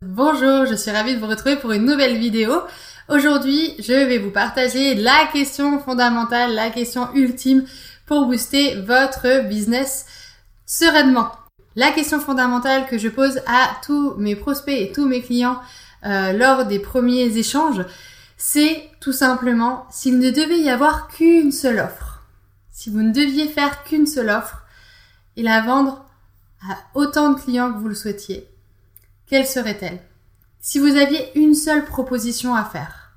Bonjour, je suis ravie de vous retrouver pour une nouvelle vidéo. Aujourd'hui, je vais vous partager la question fondamentale, la question ultime pour booster votre business sereinement. La question fondamentale que je pose à tous mes prospects et tous mes clients euh, lors des premiers échanges, c'est tout simplement s'il ne devait y avoir qu'une seule offre, si vous ne deviez faire qu'une seule offre et la vendre à autant de clients que vous le souhaitiez, quelle serait-elle? Si vous aviez une seule proposition à faire,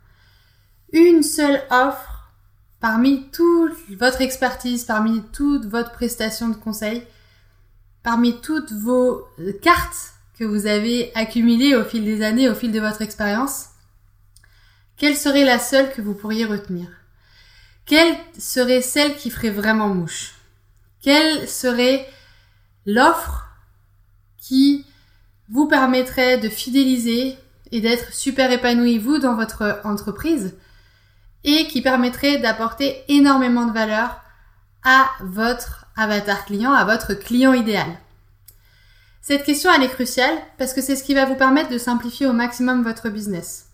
une seule offre parmi toute votre expertise, parmi toute votre prestation de conseil, parmi toutes vos cartes que vous avez accumulées au fil des années, au fil de votre expérience, quelle serait la seule que vous pourriez retenir? Quelle serait celle qui ferait vraiment mouche? Quelle serait l'offre qui vous permettrait de fidéliser et d'être super épanoui vous dans votre entreprise et qui permettrait d'apporter énormément de valeur à votre avatar client, à votre client idéal. Cette question, elle est cruciale parce que c'est ce qui va vous permettre de simplifier au maximum votre business.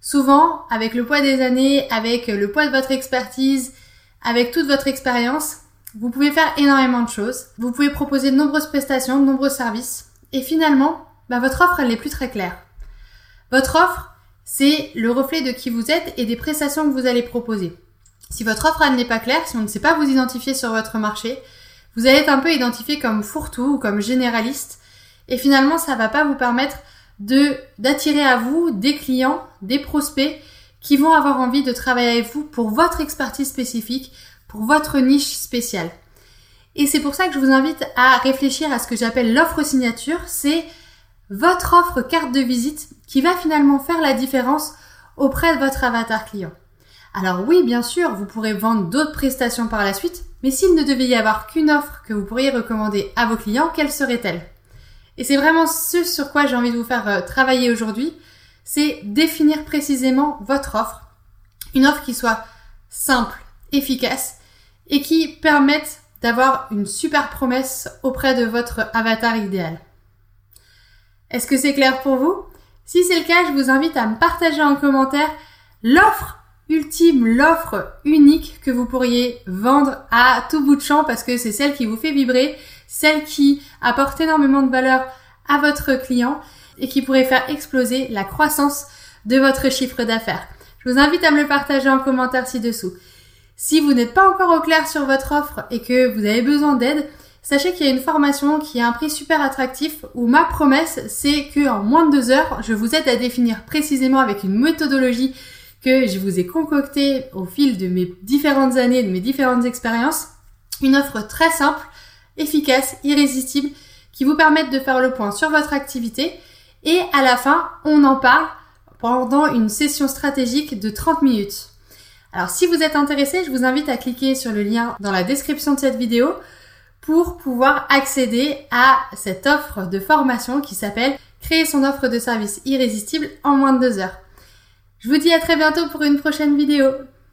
Souvent, avec le poids des années, avec le poids de votre expertise, avec toute votre expérience, vous pouvez faire énormément de choses. Vous pouvez proposer de nombreuses prestations, de nombreux services. Et finalement, bah, votre offre, elle n'est plus très claire. Votre offre, c'est le reflet de qui vous êtes et des prestations que vous allez proposer. Si votre offre, elle n'est pas claire, si on ne sait pas vous identifier sur votre marché, vous allez être un peu identifié comme fourre-tout ou comme généraliste. Et finalement, ça va pas vous permettre de, d'attirer à vous des clients, des prospects qui vont avoir envie de travailler avec vous pour votre expertise spécifique, pour votre niche spéciale. Et c'est pour ça que je vous invite à réfléchir à ce que j'appelle l'offre signature. C'est votre offre carte de visite qui va finalement faire la différence auprès de votre avatar client. Alors oui, bien sûr, vous pourrez vendre d'autres prestations par la suite, mais s'il ne devait y avoir qu'une offre que vous pourriez recommander à vos clients, quelle serait-elle? Et c'est vraiment ce sur quoi j'ai envie de vous faire euh, travailler aujourd'hui, c'est définir précisément votre offre, une offre qui soit simple, efficace et qui permette d'avoir une super promesse auprès de votre avatar idéal. Est-ce que c'est clair pour vous? Si c'est le cas, je vous invite à me partager en commentaire l'offre ultime, l'offre unique que vous pourriez vendre à tout bout de champ parce que c'est celle qui vous fait vibrer, celle qui apporte énormément de valeur à votre client et qui pourrait faire exploser la croissance de votre chiffre d'affaires. Je vous invite à me le partager en commentaire ci-dessous. Si vous n'êtes pas encore au clair sur votre offre et que vous avez besoin d'aide, Sachez qu'il y a une formation qui a un prix super attractif où ma promesse c'est que en moins de deux heures, je vous aide à définir précisément avec une méthodologie que je vous ai concoctée au fil de mes différentes années, de mes différentes expériences, une offre très simple, efficace, irrésistible, qui vous permette de faire le point sur votre activité. Et à la fin, on en parle pendant une session stratégique de 30 minutes. Alors si vous êtes intéressé, je vous invite à cliquer sur le lien dans la description de cette vidéo pour pouvoir accéder à cette offre de formation qui s'appelle Créer son offre de service irrésistible en moins de deux heures. Je vous dis à très bientôt pour une prochaine vidéo.